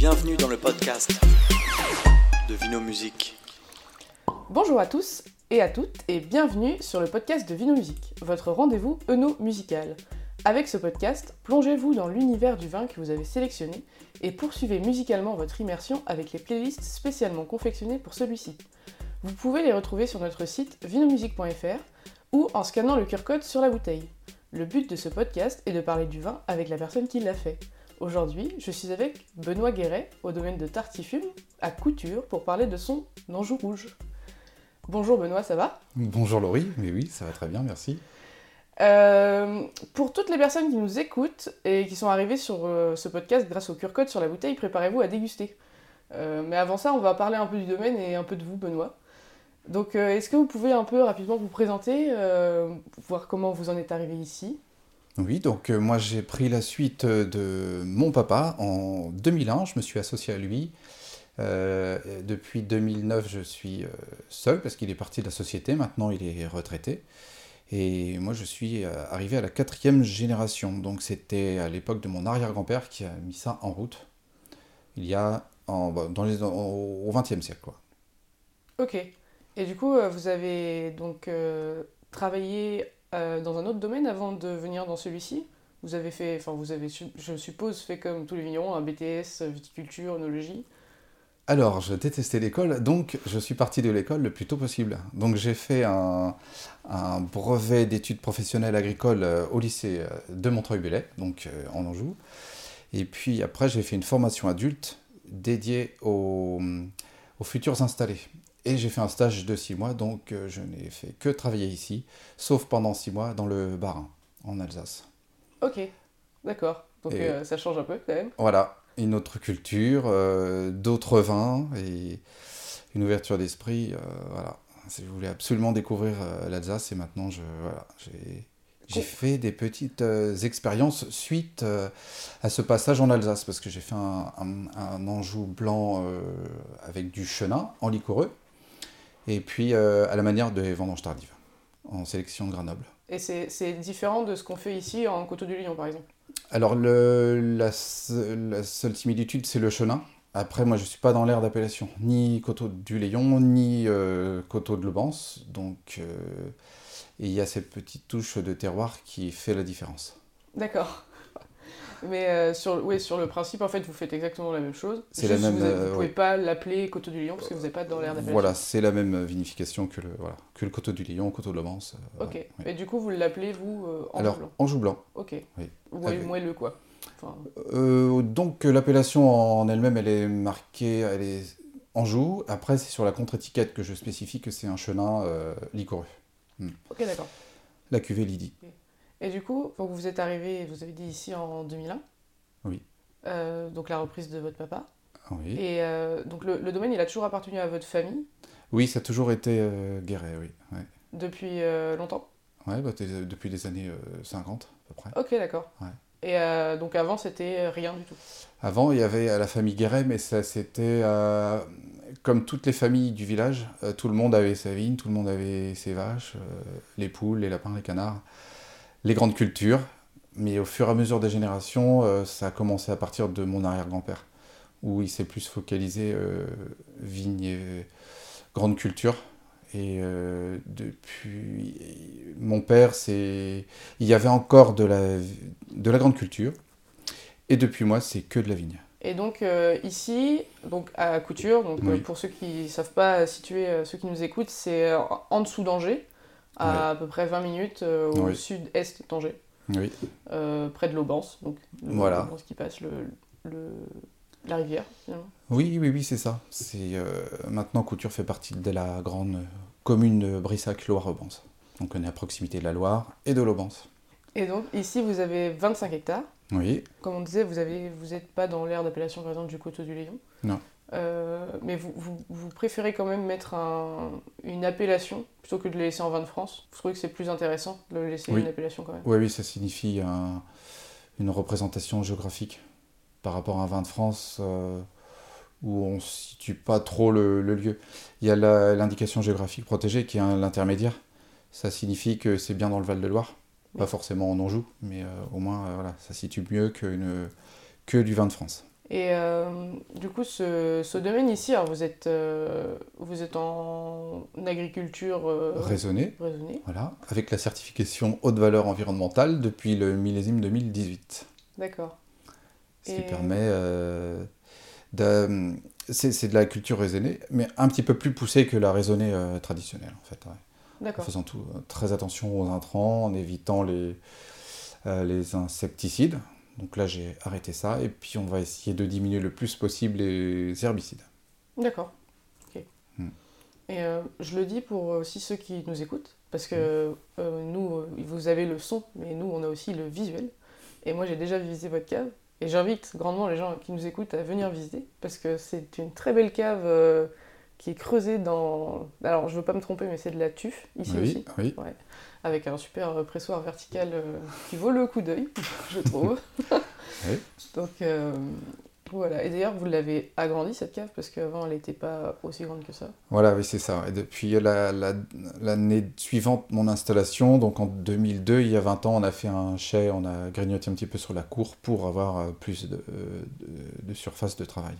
Bienvenue dans le podcast de Vino Musique. Bonjour à tous et à toutes et bienvenue sur le podcast de Vino Musique, votre rendez-vous eno musical. Avec ce podcast, plongez-vous dans l'univers du vin que vous avez sélectionné et poursuivez musicalement votre immersion avec les playlists spécialement confectionnées pour celui-ci. Vous pouvez les retrouver sur notre site vinomusique.fr ou en scannant le QR code sur la bouteille. Le but de ce podcast est de parler du vin avec la personne qui l'a fait. Aujourd'hui, je suis avec Benoît Guéret au domaine de Tartifume à Couture pour parler de son Anjou rouge. Bonjour Benoît, ça va? Bonjour Laurie, mais oui, ça va très bien, merci. Euh, pour toutes les personnes qui nous écoutent et qui sont arrivées sur euh, ce podcast grâce au QR code sur la bouteille, préparez-vous à déguster. Euh, mais avant ça, on va parler un peu du domaine et un peu de vous, Benoît. Donc, est-ce que vous pouvez un peu rapidement vous présenter, voir comment vous en êtes arrivé ici? Oui, donc moi j'ai pris la suite de mon papa en 2001, je me suis associé à lui. depuis 2009, je suis seul parce qu'il est parti de la société, maintenant il est retraité. Et moi, je suis euh, arrivé à la quatrième génération. Donc, c'était à l'époque de mon arrière-grand-père qui a mis ça en route. Il y a en, bah, dans les, au XXe siècle, quoi. Ok. Et du coup, euh, vous avez donc euh, travaillé dans un autre domaine avant de venir dans celui-ci Vous avez fait, enfin, vous avez, je suppose, fait comme tous les vignerons, un BTS, viticulture, œnologie alors, je détestais l'école, donc je suis parti de l'école le plus tôt possible. Donc j'ai fait un, brevet d'études professionnelles agricoles euh, au lycée euh, de Montreuil-Bellay, donc euh, en Anjou. Et puis après, j'ai fait une formation adulte dédiée aux, futurs installés. Et j'ai fait un stage de six mois, donc je n'ai fait que travailler ici, sauf pendant six mois dans le Bas-Rhin, en Alsace. Ok, d'accord. Donc ça change un peu quand même. Voilà, une autre culture, euh, d'autres vins et une ouverture d'esprit. Euh, voilà. Je voulais absolument découvrir euh, l'Alsace et maintenant je, voilà, j'ai, fait des petites expériences suite à ce passage en Alsace parce que j'ai fait un, un, Anjou blanc avec du chenin en liquoreux et puis à la manière des vendanges tardives en sélection de Grenoble. Et c'est, différent de ce qu'on fait ici en Coteau du Lion par exemple? Alors, la, seule similitude, c'est le chenin. Après, moi, je ne suis pas dans l'air d'appellation, ni Coteau du Léon, ni euh, Coteau de Lobance. Donc, euh, il y a cette petite touche de terroir qui fait la différence. D'accord. Mais euh, sur, oui, sur le principe, en fait, vous faites exactement la même chose. C'est la même. Vous ne pouvez pas l'appeler Coteau du Lion parce que vous n'êtes pas dans l'air d'appellation. Voilà, c'est la même vinification que le, voilà, que le Coteau du Lion, Coteau de Lobance. ok. Et du coup, vous l'appelez, vous, en Alors, blanc Anjou blanc. Ok. Oui. Ouais, moelleux, quoi. Euh, donc l'appellation en elle-même, elle est marquée, elle est Anjou. Après, c'est sur la contre-étiquette que je spécifie que c'est un chenin euh. Hmm. Ok, d'accord. La cuvée Lydie. Et du coup, vous êtes arrivé, vous avez dit ici en 2001. Oui. Euh, donc la reprise de votre papa. Oui. Et donc le, domaine, il a toujours appartenu à votre famille Oui, ça a toujours été Guéret, oui. Depuis longtemps Oui, bah, depuis les années 50 à peu près. Ok, d'accord. Ouais. Et euh, donc avant, c'était rien du tout Avant, il y avait la famille Guéret, mais ça c'était euh, comme toutes les familles du village. Euh, tout le monde avait sa vigne, tout le monde avait ses vaches, les poules, les lapins, les canards, les grandes cultures. Mais au fur et à mesure des générations, ça a commencé à partir de mon arrière-grand-père, où il s'est plus focalisé vigne et grande culture. Et euh, depuis mon père, c'est il y avait encore de la, de la grande culture. Et depuis moi, c'est que de la vigne. Et donc euh, ici, donc à Couture, donc euh, pour ceux qui ne savent pas situer, ceux qui nous écoutent, c'est en dessous d'Angers, à à peu près 20 minutes au sud-est d'Angers. Oui. près de l'Aubance, donc le, voilà. qui passe le, le, la rivière finalement. Oui, oui, oui, c'est ça. C'est maintenant Couture fait partie de la grande commune de Brissac-Loire-Aubance. Donc on est à proximité de la Loire et de l'Aubance. Et donc ici vous avez 25 hectares. Oui. Comme on disait, vous n'êtes vous pas dans l'aire d'appellation par exemple du Coteau du Léon. Non. Euh, mais vous, vous, préférez quand même mettre une appellation plutôt que de le laisser en vin de France? Vous trouvez que c'est plus intéressant de le laisser une appellation quand même? Oui, oui, ça signifie une représentation géographique par rapport à un vin de France. Euh, où on ne situe pas trop le, lieu. Il y a l'indication géographique protégée qui est l'intermédiaire. Ça signifie que c'est bien dans le Val-de-Loire, pas forcément en Anjou, mais euh, au moins voilà, ça situe mieux que, que du vin de France. Et euh, du coup, ce, ce domaine ici, alors vous êtes, euh, vous êtes en agriculture euh, Raisonné, raisonnée. voilà, avec la certification haute valeur environnementale depuis le millésime 2018. D'accord. Ce qui Et- permet de... C'est de la culture raisonnée, mais un petit peu plus poussée que la raisonnée traditionnelle, en fait. ouais. En faisant tout, très attention aux intrants, en évitant les, les insecticides. Donc là, j'ai arrêté ça. Et puis, on va essayer de diminuer le plus possible les herbicides. D'accord. Ok. Hmm. Et euh, je le dis pour aussi ceux qui nous écoutent, parce que euh, nous, euh, vous avez le son, mais nous, on a aussi le visuel. Et moi, j'ai déjà visité votre cave. Et j'invite grandement les gens qui nous écoutent à venir visiter, parce que c'est une très belle cave euh, qui est creusée dans... Alors, je veux pas me tromper, mais c'est de la tuf, ici oui, aussi. oui. avec un super euh, pressoir vertical euh, qui vaut le coup d'œil, je trouve. Oui. Donc euh, voilà, et d'ailleurs vous l'avez agrandi cette cave parce qu'avant elle n'était pas aussi grande que ça. Voilà, oui, c'est ça. Et depuis la- la- l'année suivante, mon installation, donc en 2002, il y a 20 ans, on a fait un chai, on a grignoté un petit peu sur la cour pour avoir plus de, de- de surface de travail,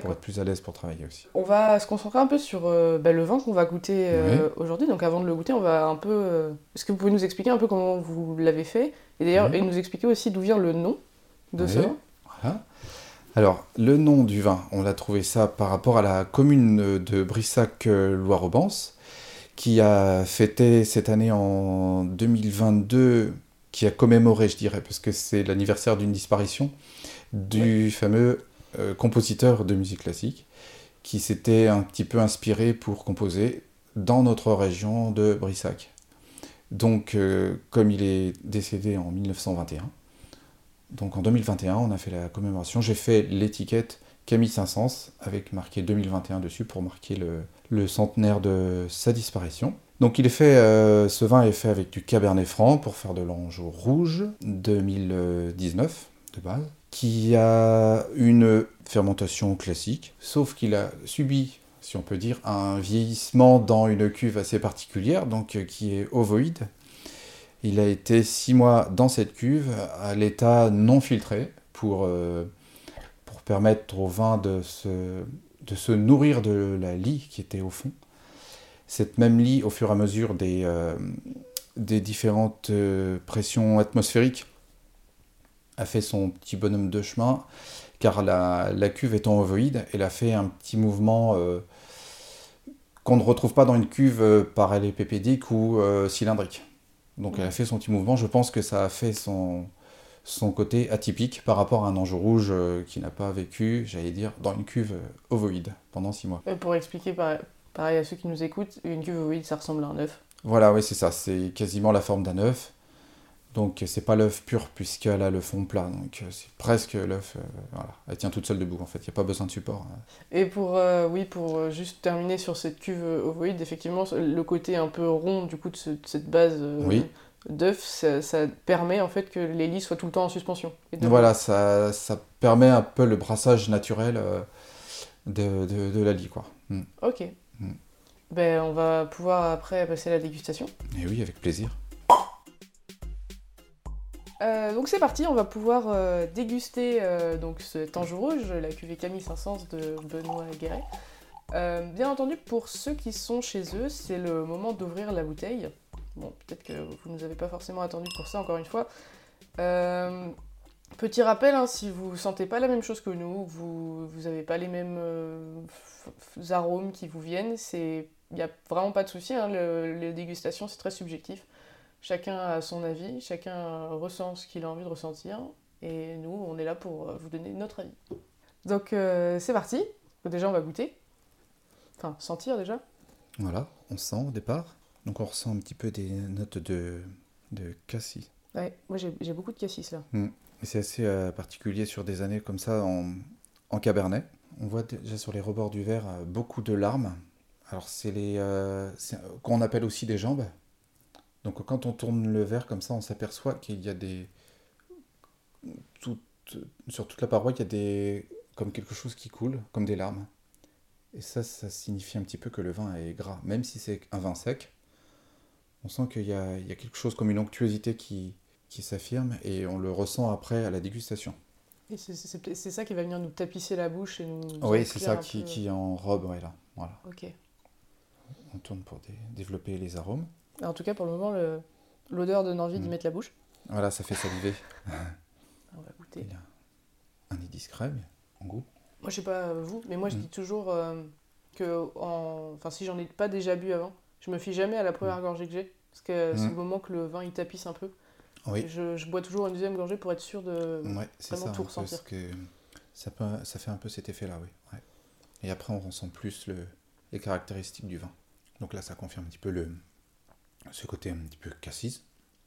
pour être plus à l'aise pour travailler aussi. On va se concentrer un peu sur euh, bah, le vin qu'on va goûter euh, aujourd'hui. Donc avant de le goûter, on va un peu... euh, Est-ce que vous pouvez nous expliquer un peu comment vous l'avez fait? Et d'ailleurs, Oui. et nous expliquer aussi d'où vient le nom de ce vin? Voilà. Alors, le nom du vin, on a trouvé ça par rapport à la commune de Brissac-Loire-Aubance, qui a fêté cette année en 2022, qui a commémoré, je dirais, parce que c'est l'anniversaire d'une disparition, du fameux euh, compositeur de musique classique, qui s'était un petit peu inspiré pour composer dans notre région de Brissac. Donc, euh, comme il est décédé en 1921, donc en 2021, on a fait la commémoration. J'ai fait l'étiquette Camille Saint-Saëns avec marqué 2021 dessus pour marquer le, centenaire de sa disparition. Donc il fait, euh, ce vin est fait avec du Cabernet Franc pour faire de l'Anjou rouge 2019 de base, qui a une fermentation classique, sauf qu'il a subi, si on peut dire, un vieillissement dans une cuve assez particulière, donc euh, qui est ovoïde. Il a été six mois dans cette cuve à l'état non filtré pour, euh, pour permettre au vin de se, de se nourrir de la lie qui était au fond. Cette même lie, au fur et à mesure des, euh, des différentes pressions atmosphériques, a fait son petit bonhomme de chemin, car la, la cuve étant ovoïde, elle a fait un petit mouvement euh, qu'on ne retrouve pas dans une cuve euh, ou euh, cylindrique. Donc elle a fait son petit mouvement. Je pense que ça a fait son, son côté atypique par rapport à un ange rouge euh, qui n'a pas vécu, j'allais dire, dans une cuve ovoïde pendant six mois. Euh, Pour expliquer par- pareil à ceux qui nous écoutent, une cuve ovoïde ça ressemble à un œuf. Voilà, oui, c'est ça. C'est quasiment la forme d'un œuf. Donc c'est pas l'œuf pur puisqu'elle a le fond plat. Donc euh, c'est presque l'œuf. euh, voilà. Elle tient toute seule debout en fait. Il n'y a pas besoin de support. hein. Et pour, euh, oui, pour juste terminer sur cette cuve ovoïde, effectivement, le côté un peu rond du coup de, ce- de cette base euh, Oui. d'œuf, ça, ça permet en fait que les lits soient tout le temps en suspension. Et de- Voilà, ça, ça permet un peu le brassage naturel de, de, de la lie, quoi. Mm. Ok. Mm. Ben, on va pouvoir après passer à la dégustation. Et oui, avec plaisir. Euh, donc c'est parti, on va pouvoir euh, déguster euh, donc cet Anjou rouge, la cuvée Camille Saint-Saëns de Benoît Guéret. Bien entendu, pour ceux qui sont chez eux, c'est le moment d'ouvrir la bouteille. Bon, peut-être que vous ne nous avez pas forcément attendu pour ça, encore une fois. Petit rappel, hein, si vous sentez pas la même chose que nous, vous n'avez pas les mêmes arômes qui vous viennent, il n'y a vraiment pas de souci. Hein, le- les dégustations, c'est très subjectif. Chacun a son avis, chacun ressent ce qu'il a envie de ressentir, et nous, on est là pour euh, vous donner notre avis. Donc euh, c'est parti. Déjà, on va goûter. Enfin, sentir déjà. Voilà, on sent au départ. Donc on ressent un petit peu des notes de, de cassis. Ouais, moi j'ai beaucoup de cassis là. Et c'est assez euh, particulier sur des années comme ça en, en cabernet. On voit déjà sur les rebords du verre beaucoup de larmes. Alors c'est les euh, qu'on appelle aussi des jambes. Donc quand on tourne le verre comme ça, on s'aperçoit qu'il y a des tout- sur toute la paroi, il y a des comme quelque chose qui coule, comme des larmes. Et ça, ça signifie un petit peu que le vin est gras, même si c'est un vin sec. On sent qu'il y a, il y a quelque chose comme une onctuosité qui, qui s'affirme et on le ressent après à la dégustation. Et c'est- ça qui va venir nous tapisser la bouche et nous. Oui, c'est ça qui, peu. qui enrobe, ouais, là. Voilà. Ok. On tourne pour dé- développer les arômes. En tout cas, pour le moment, le- l'odeur donne envie d'y Mm. mettre la bouche. Voilà, ça fait saliver. On va goûter. Il a un nez discret, mais en goût. Moi, je sais pas euh, vous, mais moi, je Mm. dis toujours euh, que, en... enfin, si j'en ai pas déjà bu avant, je me fie jamais à la première gorgée que j'ai. Parce que c'est Mm. le moment que le vin il tapisse un peu. Oui, Je, je bois toujours une deuxième gorgée pour être sûr de. ouais, c'est vraiment ça. tout peu ressentir. ce que ça, peut- ça fait un peu cet effet-là, oui. ouais. Et après, on ressent plus le, les caractéristiques du vin. Donc là, ça confirme un petit peu le, ce côté un petit peu cassis.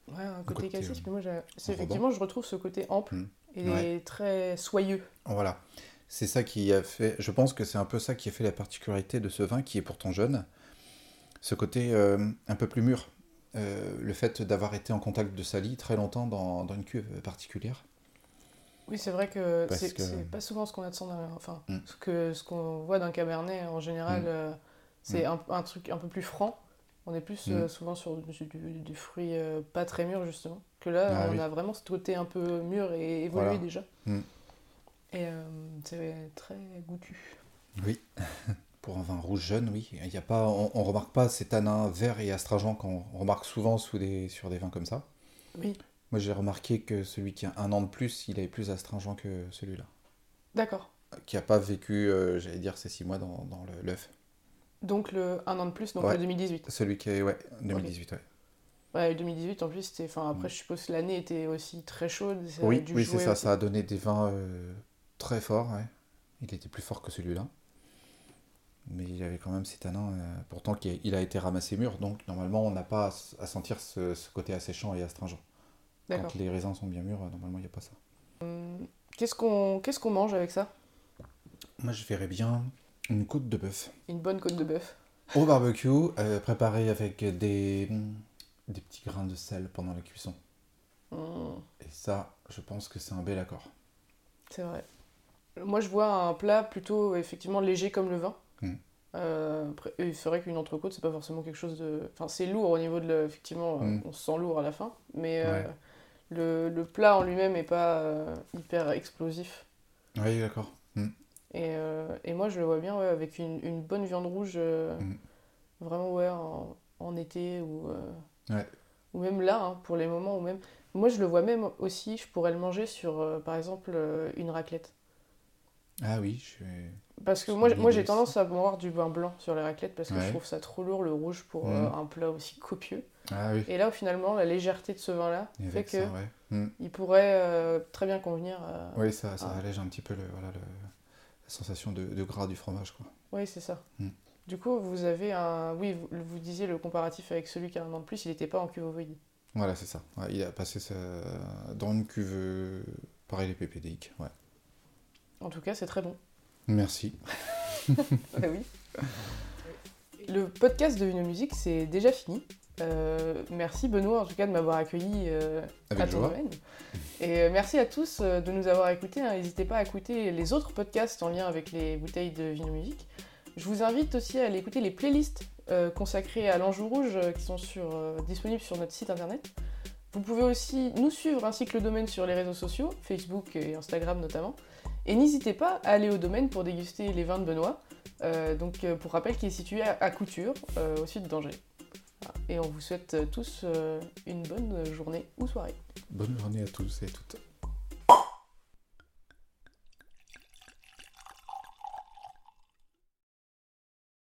Ouais, un côté côté, cassis. euh, mais moi, c'est enrobant. effectivement, je retrouve ce côté ample Mm. et Ouais. très soyeux. Voilà. C'est ça qui a fait. Je pense que c'est un peu ça qui a fait la particularité de ce vin qui est pourtant jeune. Ce côté euh, un peu plus mûr. Euh, le fait d'avoir été en contact de Sally très longtemps dans, dans une cuve particulière. Oui, c'est vrai que c'est que- pas souvent ce qu'on attend d'un. Enfin, Mm. ce que ce qu'on voit d'un cabernet en général, Mm. euh, c'est un, un truc un peu plus franc. On est plus Mm. euh, souvent sur du, du- du fruit euh, pas très mûr, justement. Que là, Ah on oui. a vraiment ce côté un peu mûr et évolué Voilà. déjà. Mm. Et euh, c'est très goûtu. Oui. Pour un vin rouge jeune, oui. Il y a pas, on, on remarque pas ces tanins verts et astringents qu'on remarque souvent sous des, sur des vins comme ça. Oui, Moi, j'ai remarqué que celui qui a un an de plus, il est plus astringent que celui-là. d'accord. Qui n'a pas vécu, euh, j'allais dire, ces six mois dans, dans le- l'œuf. Donc le un an de plus, donc Ouais. le 2018. Celui qui est, ouais, 2018, ouais. Ouais, le 2018 en plus, c'était. Enfin, après, Mm. je suppose que l'année était aussi très chaude. ça Oui, oui c'est ça, aussi. ça a donné des vins euh, très forts, ouais. Il était plus fort que celui-là. Mais il avait quand même ces tanins, euh, pourtant il a été ramassé mûr, donc normalement on n'a pas à, sentir ce, ce côté asséchant et astringent. Quand les raisins sont bien mûrs, euh, normalement il n'y a pas ça. Qu'est-ce qu'on qu'est-ce qu'on mange avec ça? Moi je verrais bien une côte de bœuf Une bonne côte de bœuf. au barbecue, euh, préparée avec des, des petits grains de sel pendant la cuisson. Mm. Et ça, je pense que c'est un bel accord. C'est vrai. Moi, je vois un plat plutôt effectivement léger comme le vin. Mm. Euh, c'est vrai qu'une entrecôte, c'est pas forcément quelque chose de. Enfin, c'est lourd au niveau de. le- Effectivement, euh, Mm. on se sent lourd à la fin. Mais euh, le, le plat en lui-même est pas euh, hyper explosif. Oui, d'accord. Mm. Et, euh, et moi, je le vois bien ouais, avec une, une bonne viande rouge, euh, Mm. vraiment ouais, en, en été ou, euh, Ouais. ou même là, hein, pour les moments où même. Moi, je le vois même aussi, je pourrais le manger sur, par exemple, une raclette. Ah oui, je suis... Parce que moi, moi j'ai tendance à boire du vin blanc sur les raclettes parce que je trouve ça trop lourd le rouge pour Mm. euh, un plat aussi copieux. Ah oui. Et là, finalement, la légèreté de ce vin-là fait que ça, ouais. Mm. il pourrait euh, très bien convenir. à- Oui, ça, ça allège un petit peu le, voilà, le- la sensation de, de gras du fromage. Quoi. Oui, c'est ça. Mm. Du coup, vous avez un. Oui, vous, vous disiez le comparatif avec celui qui a un an de plus, il n'était pas en cuve ovoïde. Voilà, c'est ça. Ouais, il a passé ça dans une cuve, euh, pareil, les PPDIC. Ouais. En tout cas, c'est très bon. Merci. Ah oui. Le podcast de Vino Musique, c'est déjà fini. Euh, merci Benoît en tout cas de m'avoir accueilli euh, à ton joie. domaine. Et euh, merci à tous de nous avoir écoutés. hein. N'hésitez pas à écouter les autres podcasts en lien avec les bouteilles de Vino Musique. Je vous invite aussi à aller écouter les playlists consacrées à l'Anjou Rouge qui sont sur, disponibles sur notre site internet. Vous pouvez aussi nous suivre ainsi que le domaine sur les réseaux sociaux, Facebook et Instagram notamment. Et n'hésitez pas à aller au domaine pour déguster les vins de Benoît. Donc pour rappel, qui est situé à, à Couture, au sud d'Angers. Et on vous souhaite tous euh, une bonne journée ou soirée. Bonne journée à tous et à toutes.